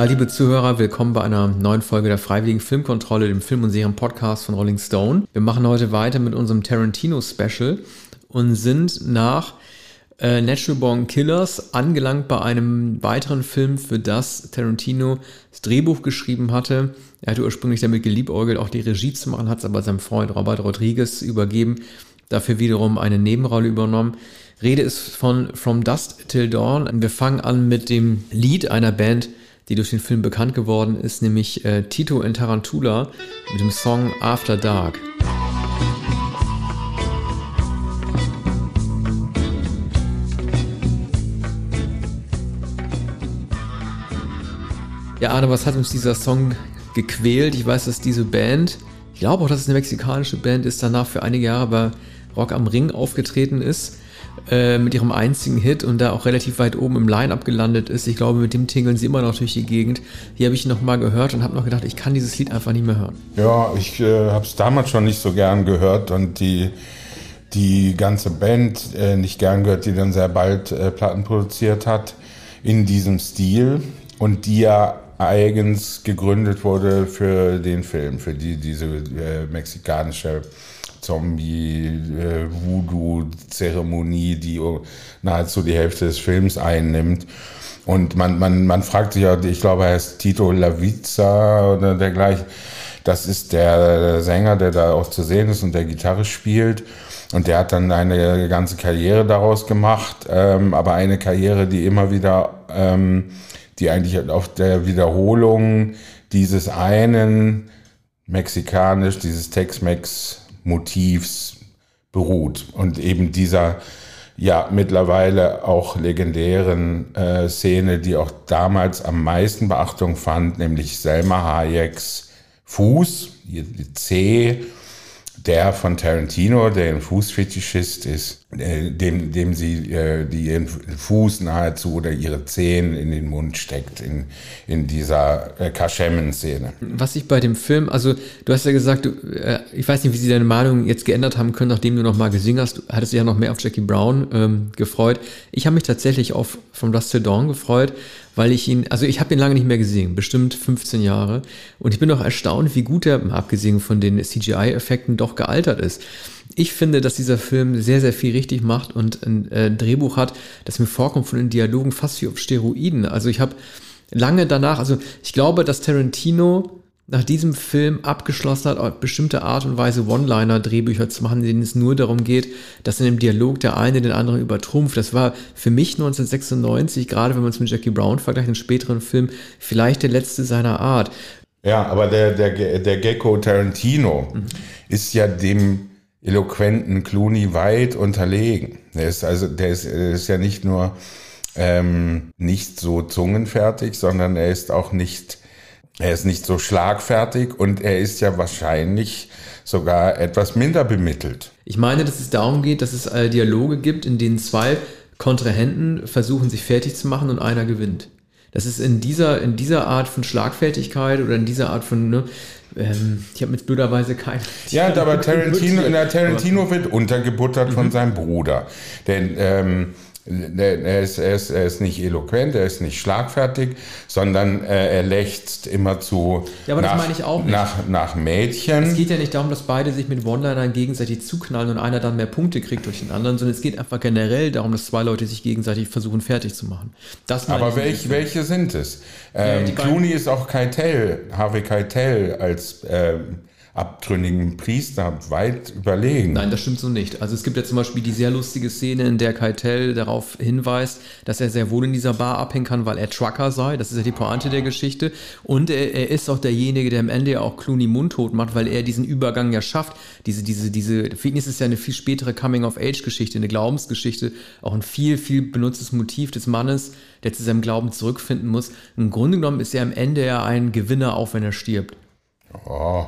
Ja, liebe Zuhörer, willkommen bei einer neuen Folge der Freiwilligen Filmkontrolle, dem Film- und Serien-Podcast von Rolling Stone. Wir machen heute weiter mit unserem Tarantino-Special und sind nach äh, Natural Born Killers angelangt bei einem weiteren Film, für das Tarantino das Drehbuch geschrieben hatte. Er hatte ursprünglich damit geliebäugelt, auch die Regie zu machen, hat es aber seinem Freund Robert Rodriguez übergeben, dafür wiederum eine Nebenrolle übernommen. Rede ist von From Dust Till Dawn. Wir fangen an mit dem Lied einer Band, die durch den Film bekannt geworden ist, nämlich äh, Tito in Tarantula mit dem Song After Dark. Ja, Arne, was hat uns dieser Song gequält? Ich weiß, dass diese Band, ich glaube auch, dass es eine mexikanische Band ist, danach für einige Jahre bei Rock am Ring aufgetreten ist äh, mit ihrem einzigen Hit und da auch relativ weit oben im Line-Up gelandet ist. Ich glaube, mit dem tingeln sie immer noch durch die Gegend. Hier habe ich noch mal gehört und habe noch gedacht, ich kann dieses Lied einfach nicht mehr hören. Ja, ich äh, habe es damals schon nicht so gern gehört und die die ganze Band äh, nicht gern gehört, die dann sehr bald äh, Platten produziert hat in diesem Stil und die ja eigens gegründet wurde für den Film, für die diese äh, mexikanische Zombie-Voodoo-Zeremonie, äh, die nahezu die Hälfte des Films einnimmt. Und man, man, man fragt sich ja, ich glaube, er ist Tito Laviza oder dergleichen. Das ist der Sänger, der da auch zu sehen ist und der Gitarre spielt. Und der hat dann eine ganze Karriere daraus gemacht, ähm, aber eine Karriere, die immer wieder, ähm, die eigentlich auf der Wiederholung dieses einen mexikanisch, dieses Tex-Mex Motivs beruht und eben dieser ja mittlerweile auch legendären äh, Szene, die auch damals am meisten Beachtung fand, nämlich Selma Hayeks Fuß, die C der von Tarantino, der ein Fußfetischist ist, äh, dem, dem sie äh, die ihren Fuß nahezu oder ihre Zehen in den Mund steckt in, in dieser äh, Kaschemmen-Szene. Was ich bei dem Film, also du hast ja gesagt, du, äh, ich weiß nicht, wie sie deine Meinung jetzt geändert haben können, nachdem du nochmal gesungen hast. Du hattest dich ja noch mehr auf Jackie Brown ähm, gefreut. Ich habe mich tatsächlich auf From Dust to Dawn gefreut, weil ich ihn, also ich habe ihn lange nicht mehr gesehen, bestimmt 15 Jahre. Und ich bin auch erstaunt, wie gut er, abgesehen von den CGI-Effekten, doch gealtert ist. Ich finde, dass dieser Film sehr, sehr viel richtig macht und ein äh, Drehbuch hat, das mir vorkommt von den Dialogen fast wie auf Steroiden. Also ich habe lange danach, also ich glaube, dass Tarantino nach diesem Film abgeschlossen hat, auf bestimmte Art und Weise One-Liner-Drehbücher zu machen, in denen es nur darum geht, dass in dem Dialog der eine den anderen übertrumpft. Das war für mich 1996, gerade wenn man es mit Jackie Brown vergleicht, in späteren Film, vielleicht der letzte seiner Art. Ja, aber der, der, der Gecko Tarantino mhm. ist ja dem eloquenten Clooney weit unterlegen. Der ist also, der ist, der ist ja nicht nur ähm, nicht so zungenfertig, sondern er ist auch nicht er ist nicht so schlagfertig und er ist ja wahrscheinlich sogar etwas minder bemittelt. Ich meine, dass es darum geht, dass es äh, Dialoge gibt, in denen zwei Kontrahenten versuchen, sich fertig zu machen und einer gewinnt. Das ist in dieser, in dieser Art von Schlagfertigkeit oder in dieser Art von, ne, ähm, ich habe mit blöderweise keine. Ja, aber Tarantino, in der Tarantino wird untergebuttert mhm. von seinem Bruder. Denn ähm, er ist, er, ist, er ist nicht eloquent, er ist nicht schlagfertig, sondern äh, er lechzt immer zu ja, aber nach, das meine ich auch nicht. Nach, nach Mädchen. Es geht ja nicht darum, dass beide sich mit One-Linern gegenseitig zuknallen und einer dann mehr Punkte kriegt durch den anderen, sondern es geht einfach generell darum, dass zwei Leute sich gegenseitig versuchen fertig zu machen. Das aber welch, welche sind es? Ähm, ja, Clooney ist auch Keitel, Harvey Keitel als ähm, abtrünnigen Priester weit überlegen. Nein, das stimmt so nicht. Also es gibt ja zum Beispiel die sehr lustige Szene, in der Keitel darauf hinweist, dass er sehr wohl in dieser Bar abhängen kann, weil er Trucker sei. Das ist ja die Pointe der Geschichte. Und er, er ist auch derjenige, der am Ende ja auch Clooney mundtot macht, weil er diesen Übergang ja schafft. Diese, diese, diese, ihn ist ja eine viel spätere Coming-of-Age-Geschichte, eine Glaubensgeschichte, auch ein viel, viel benutztes Motiv des Mannes, der zu seinem Glauben zurückfinden muss. Im Grunde genommen ist er am Ende ja ein Gewinner, auch wenn er stirbt. Oh,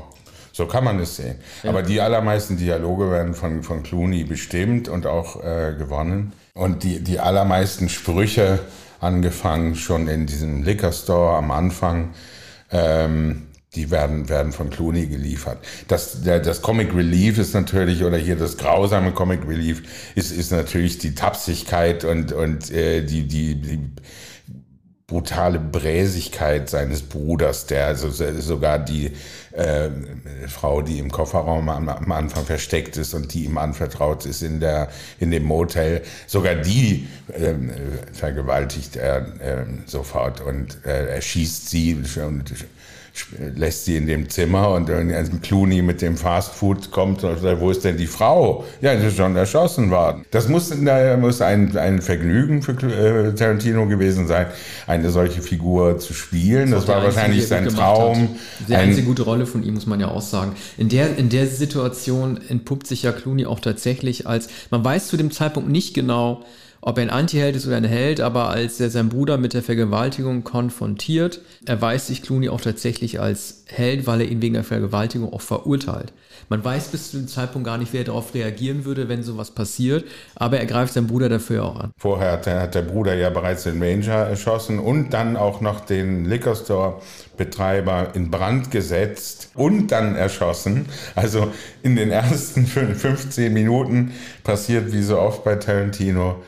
so kann man es sehen. Ja. Aber die allermeisten Dialoge werden von, von Clooney bestimmt und auch äh, gewonnen. Und die, die allermeisten Sprüche, angefangen schon in diesem Liquor Store am Anfang, ähm, die werden, werden von Clooney geliefert. Das, der, das Comic Relief ist natürlich, oder hier das grausame Comic Relief, ist, ist natürlich die Tapsigkeit und, und äh, die, die, die brutale Bräsigkeit seines Bruders, der also sogar die äh, Frau, die im Kofferraum am, am, Anfang versteckt ist und die ihm anvertraut ist in der in dem Motel, sogar die äh, vergewaltigt er äh, sofort und äh, erschießt sie und lässt sie in dem Zimmer und Clooney mit dem Fastfood kommt und sagt, wo ist denn die Frau? Ja, die ist schon erschossen worden. Das muss, muss ein, ein Vergnügen für äh, Tarantino gewesen sein, eine solche Figur zu spielen. Das, das war wahrscheinlich sein Traum. Die einzige gute Rolle von ihm, muss man ja auch sagen. In der, in der Situation entpuppt sich ja Clooney auch tatsächlich als, man weiß zu dem Zeitpunkt nicht genau, ob er ein Antiheld ist oder ein Held, aber als er seinen Bruder mit der Vergewaltigung konfrontiert, erweist sich Clooney auch tatsächlich als Held, weil er ihn wegen der Vergewaltigung auch verurteilt. Man weiß bis zu dem Zeitpunkt gar nicht, wer darauf reagieren würde, wenn sowas passiert, aber er greift seinen Bruder dafür auch an. Vorher hat der, hat der Bruder ja bereits den Ranger erschossen und dann auch noch den Liquor Store Betreiber in Brand gesetzt und dann erschossen. Also in den ersten 15 Minuten passiert wie so oft bei Tarantino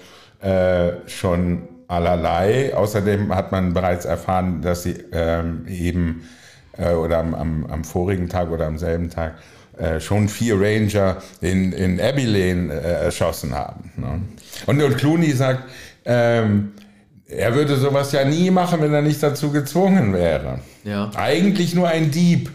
äh, schon allerlei. Außerdem hat man bereits erfahren, dass sie ähm, eben äh, oder am, am, am, vorigen Tag oder am selben Tag äh, schon vier Ranger in, in Abilene äh, erschossen haben. Ne? Und, und Clooney sagt, ähm, er würde sowas ja nie machen, wenn er nicht dazu gezwungen wäre. Ja. Eigentlich nur ein Dieb.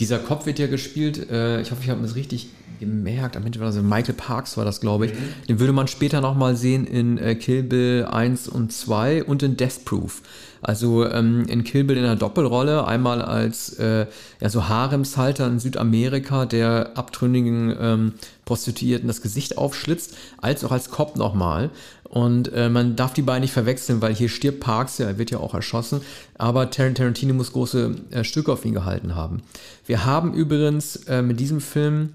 Dieser Kopf wird ja gespielt, äh, ich hoffe, ich habe das richtig gemerkt, am Ende war das Michael Parks war das, glaube ich. Mhm. Den würde man später nochmal sehen in äh, Kill Bill 1 und 2 und in Death Proof. Also ähm, in Kill Bill in einer Doppelrolle, einmal als äh, ja, so Haremshalter in Südamerika, der abtrünnigen ähm, Prostituierten das Gesicht aufschlitzt, als auch als Cop nochmal. Und äh, man darf die beiden nicht verwechseln, weil hier stirbt Parks, ja, er wird ja auch erschossen, aber Tarantino muss große äh, Stücke auf ihn gehalten haben. Wir haben übrigens äh, mit diesem Film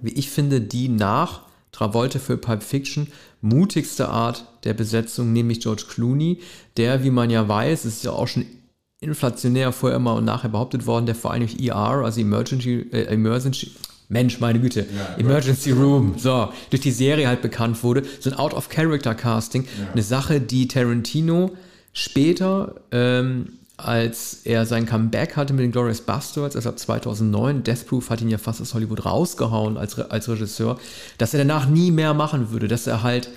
wie ich finde, die nach Travolta für Pulp Fiction mutigste Art der Besetzung, nämlich George Clooney, der, wie man ja weiß, ist ja auch schon inflationär vorher immer und nachher behauptet worden, der vor allem durch ER, also Emergency, äh, Emergency, Mensch, meine Güte, ja, Emergency Room, so, durch die Serie halt bekannt wurde, so ein Out-of-Character-Casting, ja. eine Sache, die Tarantino später ähm, als er sein Comeback hatte mit den Glorious Bastards, also ab 2009, Death Proof hat ihn ja fast aus Hollywood rausgehauen als, als Regisseur, dass er danach nie mehr machen würde, dass er halt,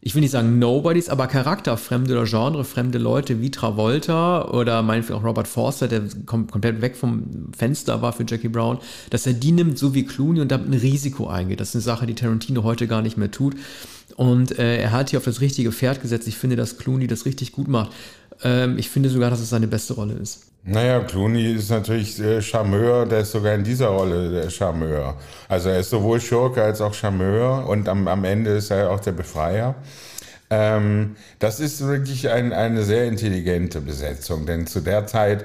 ich will nicht sagen Nobodies, aber charakterfremde oder genrefremde Leute wie Travolta oder meinetwegen auch Robert Forster, der kom komplett weg vom Fenster war für Jackie Brown, dass er die nimmt, so wie Clooney und damit ein Risiko eingeht. Das ist eine Sache, die Tarantino heute gar nicht mehr tut. Und äh, er hat hier auf das richtige Pferd gesetzt. Ich finde, dass Clooney das richtig gut macht. Ähm, ich finde sogar, dass es seine beste Rolle ist. Naja, Clooney ist natürlich Charmeur, der ist sogar in dieser Rolle der Charmeur. Also er ist sowohl Schurke als auch Charmeur und am, am Ende ist er auch der Befreier. Ähm, das ist wirklich ein, eine sehr intelligente Besetzung, denn zu der Zeit,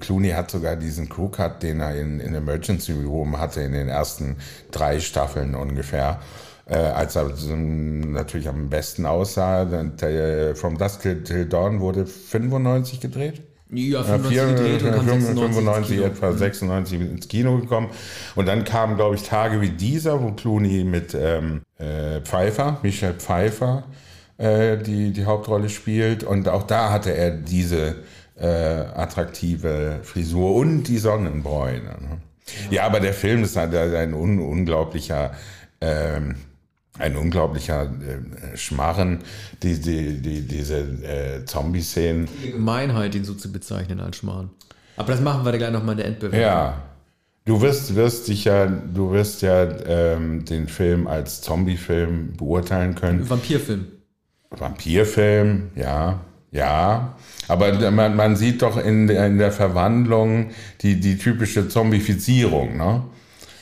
Clooney hat sogar diesen Crewcut, den er in, in Emergency Room hatte, in den ersten drei Staffeln ungefähr äh, als er natürlich am besten aussah. Der, From Dusk Till Dawn wurde 95 gedreht. Ja, 95 ja, gedreht und 95, 95 etwa 96 ins Kino gekommen. Und dann kamen, glaube ich, Tage wie dieser, wo Clooney mit ähm, äh, Pfeiffer, Michel Pfeiffer, äh, die, die Hauptrolle spielt. Und auch da hatte er diese äh, attraktive Frisur und die Sonnenbräune. Ne? Ja. ja, aber der Film ist halt ein un unglaublicher ähm, ein unglaublicher äh, Schmarren, die, die, die, diese äh, Zombie-Szenen. Die Gemeinheit, ihn so zu bezeichnen als Schmarren. Aber das machen wir dann gleich nochmal in der Endbewertung. Ja. Du wirst, wirst dich ja, du wirst ja ähm, den Film als Zombie-Film beurteilen können. Vampirfilm. Vampirfilm, ja, ja. Aber man, man sieht doch in, in der Verwandlung die, die typische Zombifizierung, ne?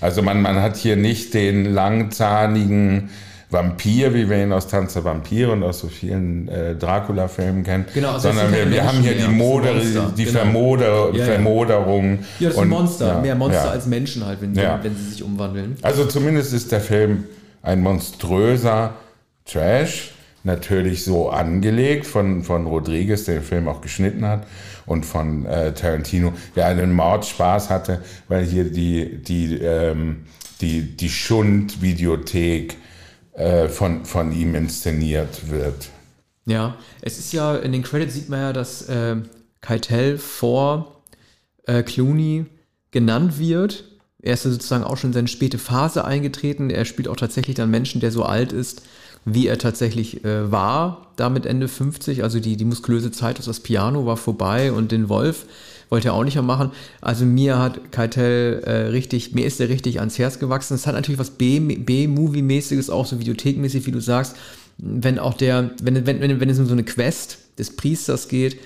Also man, man hat hier nicht den langzahnigen Vampir, wie wir ihn aus Tanz der Vampire und aus so vielen äh, Dracula-Filmen kennen, genau, also sondern wir, wir haben hier die, Moder, die genau. Vermoder, ja, Vermoderung. Ja, das sind Monster, ja, mehr Monster ja. als Menschen halt, wenn, ja. wenn sie sich umwandeln. Also zumindest ist der Film ein monströser Trash, natürlich so angelegt von, von Rodriguez, der den Film auch geschnitten hat und von äh, Tarantino, der einen Mordspaß hatte, weil hier die, die, ähm, die, die Schund-Videothek äh, von, von ihm inszeniert wird. Ja, es ist ja, in den Credits sieht man ja, dass äh, Keitel vor äh, Clooney genannt wird. Er ist ja sozusagen auch schon in seine späte Phase eingetreten. Er spielt auch tatsächlich dann Menschen, der so alt ist, wie er tatsächlich äh, war, damit Ende 50. Also die, die muskulöse Zeit aus das Piano war vorbei und den Wolf wollte er auch nicht mehr machen. Also mir hat Keitel äh, richtig, mir ist er richtig ans Herz gewachsen. Es hat natürlich was B-Movie-mäßiges, auch so videothekmäßig, wie du sagst. Wenn auch der, wenn, wenn, wenn, wenn es um so eine Quest des Priesters geht,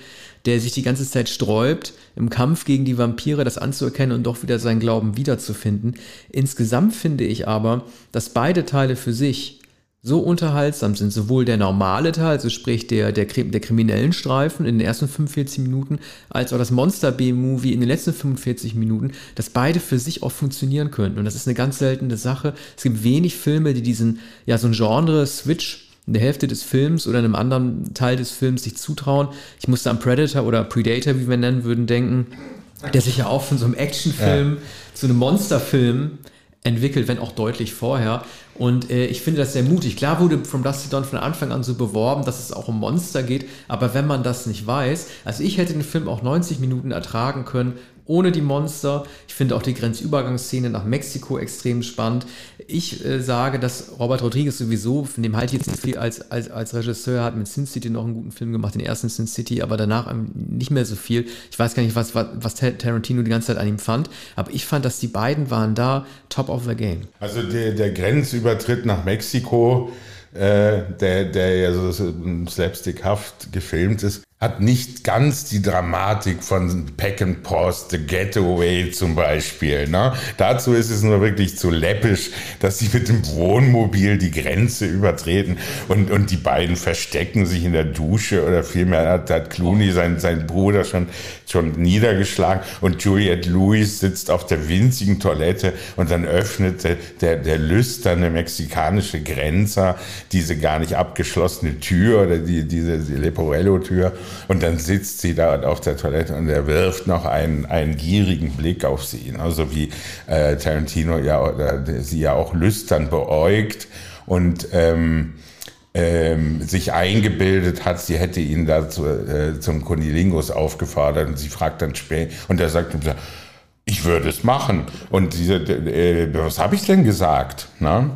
der sich die ganze Zeit sträubt, im Kampf gegen die Vampire das anzuerkennen und doch wieder seinen Glauben wiederzufinden. Insgesamt finde ich aber, dass beide Teile für sich so unterhaltsam sind. Sowohl der normale Teil, also sprich der, der, der kriminellen Streifen in den ersten 45 Minuten, als auch das Monster B-Movie in den letzten 45 Minuten, dass beide für sich auch funktionieren könnten. Und das ist eine ganz seltene Sache. Es gibt wenig Filme, die diesen, ja, so ein Genre-Switch in der Hälfte des Films oder in einem anderen Teil des Films sich zutrauen. Ich musste an Predator oder Predator, wie wir nennen würden, denken, der sich ja auch von so einem Actionfilm ja. zu einem Monsterfilm entwickelt, wenn auch deutlich vorher. Und äh, ich finde das sehr mutig. Klar wurde From Dust to Dawn von Anfang an so beworben, dass es auch um Monster geht, aber wenn man das nicht weiß, also ich hätte den Film auch 90 Minuten ertragen können, ohne die Monster. Ich finde auch die Grenzübergangsszene nach Mexiko extrem spannend. Ich äh, sage, dass Robert Rodriguez sowieso, von dem halte ich jetzt nicht viel als, als, als Regisseur, hat mit Sin City noch einen guten Film gemacht, den ersten Sin City, aber danach nicht mehr so viel. Ich weiß gar nicht, was, was, was Tarantino die ganze Zeit an ihm fand, aber ich fand, dass die beiden waren da top of the game. Also der, der Grenzübertritt nach Mexiko, äh, der, der ja so slapstickhaft gefilmt ist, hat nicht ganz die Dramatik von Pack and Pause, The Getaway zum Beispiel. Ne? Dazu ist es nur wirklich zu läppisch, dass sie mit dem Wohnmobil die Grenze übertreten und, und die beiden verstecken sich in der Dusche oder vielmehr hat, hat Clooney seinen, seinen Bruder schon, schon niedergeschlagen und Juliette Lewis sitzt auf der winzigen Toilette und dann öffnet der, der, lüsterne mexikanische Grenzer diese gar nicht abgeschlossene Tür oder die, diese die Leporello-Tür und dann sitzt sie da auf der Toilette und er wirft noch einen, einen gierigen Blick auf sie. Also wie äh, Tarantino ja oder sie ja auch lüstern beäugt und ähm, ähm, sich eingebildet hat, sie hätte ihn da zu, äh, zum Kunilingus aufgefordert und sie fragt dann später und er sagt, ich würde es machen. Und diese, äh, was habe ich denn gesagt? Na?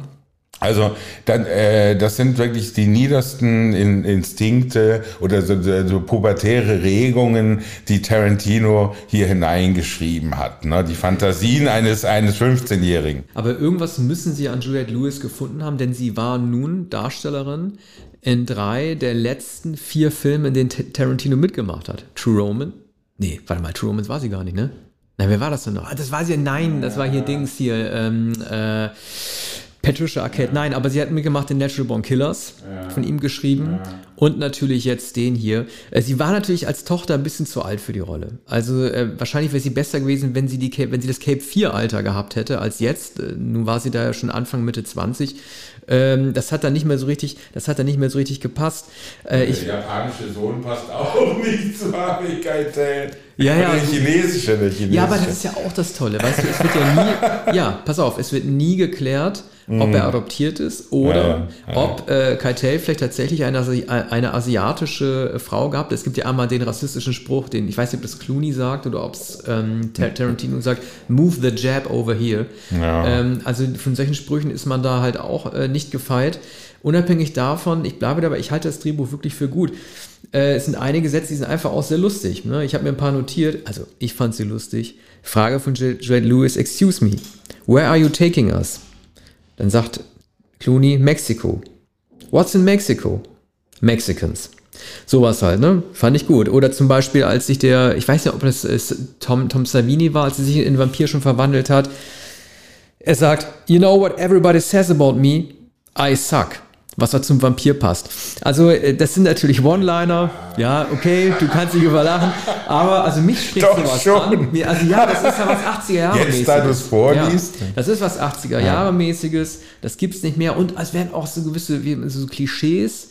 Also dann, äh, das sind wirklich die niedersten in, Instinkte oder so, so pubertäre Regungen, die Tarantino hier hineingeschrieben hat. Ne? Die Fantasien eines, eines 15-Jährigen. Aber irgendwas müssen Sie an Juliette Lewis gefunden haben, denn sie war nun Darstellerin in drei der letzten vier Filme, in denen Tarantino mitgemacht hat. True Roman? Nee, warte mal, True Romans war sie gar nicht, ne? Na, wer war das denn noch? Ah, das war sie, nein, das war hier Dings hier, ähm, äh, Patricia Arquette, nein, aber sie hat mitgemacht den Natural Born Killers, ja. von ihm geschrieben. Und natürlich jetzt den hier. Äh, sie war natürlich als Tochter ein bisschen zu alt für die Rolle. Also äh, wahrscheinlich wäre sie besser gewesen, wenn sie, die Cape, wenn sie das Cape 4 Alter gehabt hätte als jetzt. Äh, nun war sie da ja schon Anfang, Mitte 20. Ähm, das hat dann nicht mehr so richtig, das hat dann nicht mehr so richtig gepasst. Äh, der japanische Sohn passt auch nicht zu Harvey Keitel. Ja, ja. Der chinesische, der chinesische. Ja, aber das ist ja auch das Tolle. Weißt du, es wird ja nie, ja, pass auf, es wird nie geklärt, ob mm. er adoptiert ist oder ja, ja. ob äh, Keitel vielleicht tatsächlich eine, eine asiatische Frau gehabt. Es gibt ja einmal den rassistischen Spruch, den ich weiß nicht, ob das Clooney sagt oder ob es ähm, Tarantino sagt, move the jab over here. Ja. Ähm, also von solchen Sprüchen ist man da halt auch äh, nicht gefeit. Unabhängig davon, ich bleibe dabei, ich halte das Drehbuch wirklich für gut. Äh, es sind einige Sätze, die sind einfach auch sehr lustig. Ne? Ich habe mir ein paar notiert, also ich fand sie lustig. Frage von Jade Lewis, excuse me, where are you taking us? Dann sagt Clooney, Mexico. What's in Mexico? Mexicans. Sowas halt, ne? Fand ich gut. Oder zum Beispiel, als sich der, ich weiß nicht, ob das Tom, Tom Savini war, als er sich in Vampir schon verwandelt hat. Er sagt, you know what everybody says about me? I suck was da zum Vampir passt. Also, äh, das sind natürlich One-Liner. Ja, okay, du kannst dich überlachen. Aber, also mich spricht Doch sowas schon. an. Also, ja, das ist ja was 80er Jahre mäßiges. Jetzt, da du es vorliest. Ja, das ist was 80er Jahre mäßiges. Das gibt's nicht mehr. Und es werden auch so gewisse wie, so Klischees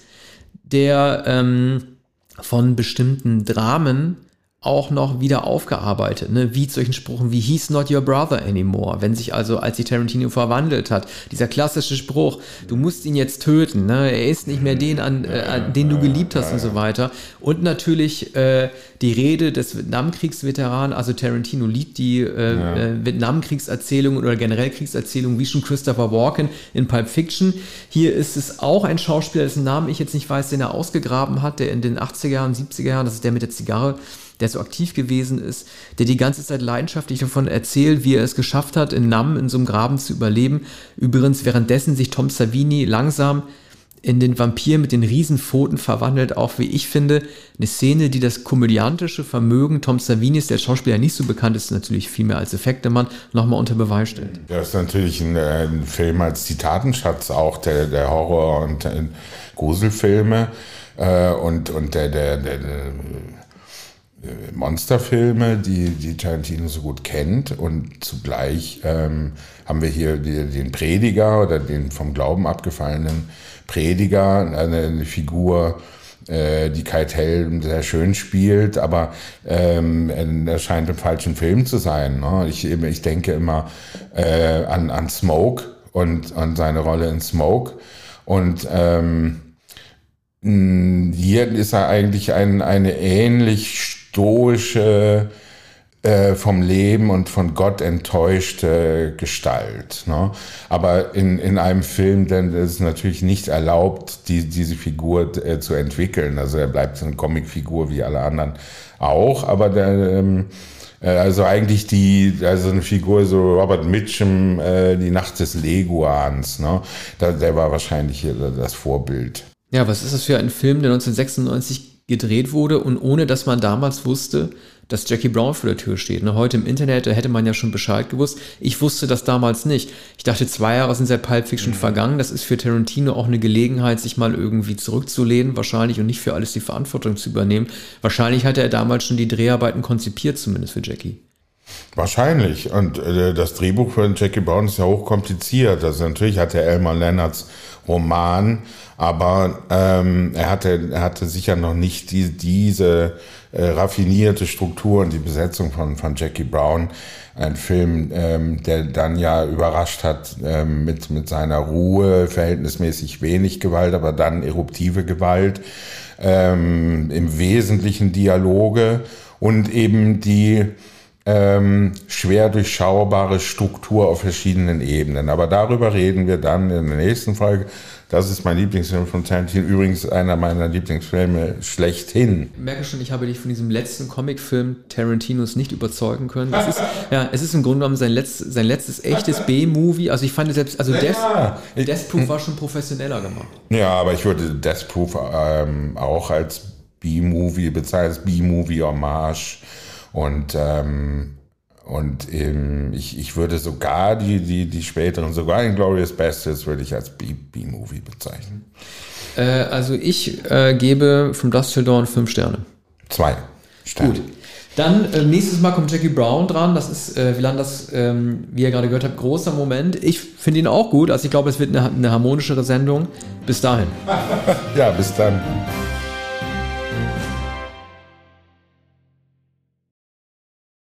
der, ähm, von bestimmten Dramen auch noch wieder aufgearbeitet, ne? wie solchen Spruchen wie He's not your brother anymore, wenn sich also, als sich Tarantino verwandelt hat, dieser klassische Spruch, du musst ihn jetzt töten, ne? er ist nicht mehr den, an, äh, an den du geliebt hast und so weiter. Und natürlich äh, die Rede des Vietnamkriegsveteranen, also Tarantino liebt die äh, ja. äh, Vietnamkriegserzählungen oder generell Kriegserzählungen, wie schon Christopher Walken in Pulp Fiction. Hier ist es auch ein Schauspieler, dessen Namen ich jetzt nicht weiß, den er ausgegraben hat, der in den 80er Jahren, 70er Jahren, das ist der mit der Zigarre, der so aktiv gewesen ist, der die ganze Zeit leidenschaftlich davon erzählt, wie er es geschafft hat, in Nam in so einem Graben zu überleben. Übrigens währenddessen sich Tom Savini langsam in den Vampir mit den Riesenpfoten verwandelt, auch wie ich finde, eine Szene, die das komödiantische Vermögen Tom Savinis, der Schauspieler nicht so bekannt ist, natürlich viel mehr als Effektemann, nochmal unter Beweis stellt. Das ist natürlich ein, ein Film als Zitatenschatz auch der, der Horror- und äh, Gruselfilme äh, und, und der, der, der, der äh, Monsterfilme, die, die Tarantino so gut kennt. Und zugleich ähm, haben wir hier den Prediger oder den vom Glauben abgefallenen Prediger, eine, eine Figur, äh, die Keitel sehr schön spielt, aber ähm, er scheint im falschen Film zu sein. Ne? Ich, ich denke immer äh, an, an Smoke und an seine Rolle in Smoke. Und ähm, hier ist er eigentlich ein, eine ähnlich stoische, äh, vom Leben und von Gott enttäuschte Gestalt. Ne? Aber in, in einem Film, denn es ist natürlich nicht erlaubt, die, diese Figur äh, zu entwickeln. Also er bleibt eine Comicfigur wie alle anderen auch, aber der, ähm, äh, also eigentlich die, also eine Figur so Robert Mitchum, äh, die Nacht des Leguans, ne? Da, der war wahrscheinlich das Vorbild. Ja, was ist das für ein Film, der 1996 gedreht wurde und ohne dass man damals wusste, dass Jackie Brown vor der Tür steht. Ne, heute im Internet, da hätte man ja schon Bescheid gewusst. Ich wusste das damals nicht. Ich dachte, zwei Jahre sind seit Pulp Fiction mhm. vergangen. Das ist für Tarantino auch eine Gelegenheit, sich mal irgendwie zurückzulehnen, wahrscheinlich, und nicht für alles die Verantwortung zu übernehmen. Wahrscheinlich hatte er damals schon die Dreharbeiten konzipiert, zumindest für Jackie. Wahrscheinlich. Und äh, das Drehbuch für Jackie Brown ist ja hochkompliziert. Also natürlich hat er Elmar Lennarts Roman, aber ähm, er, hatte, er hatte sicher noch nicht die, diese äh, raffinierte Struktur und die Besetzung von, von Jackie Brown. Ein Film, ähm, der dann ja überrascht hat ähm, mit, mit seiner Ruhe, verhältnismäßig wenig Gewalt, aber dann eruptive Gewalt, ähm, im Wesentlichen Dialoge und eben die ähm, schwer durchschaubare Struktur auf verschiedenen Ebenen. Aber darüber reden wir dann in der nächsten Folge. Das ist mein Lieblingsfilm von Tarantino, übrigens einer meiner Lieblingsfilme schlechthin. Ich merke schon, ich habe dich von diesem letzten Comicfilm Tarantinos nicht überzeugen können. Es ist, ja, es ist im Grunde genommen sein, letzt, sein letztes echtes B-Movie. Also ich fand selbst, also Death, ja. Death Proof war schon professioneller gemacht. Ja, aber ich würde Death Proof ähm, auch als B-Movie bezeichnen, als B-Movie-Hommage und, ähm, und ähm, ich, ich würde sogar die, die, die späteren, sogar in Glorious Bastards würde ich als B-Movie bezeichnen. Äh, also ich äh, gebe From Dust Till Dawn fünf Sterne. Zwei Sterne. Gut. Dann äh, nächstes Mal kommt Jackie Brown dran. Das ist, äh, wie lange das, ähm, wie ihr gerade gehört habt, großer Moment. Ich finde ihn auch gut. Also ich glaube, es wird eine, eine harmonischere Sendung. Bis dahin. ja, bis dann.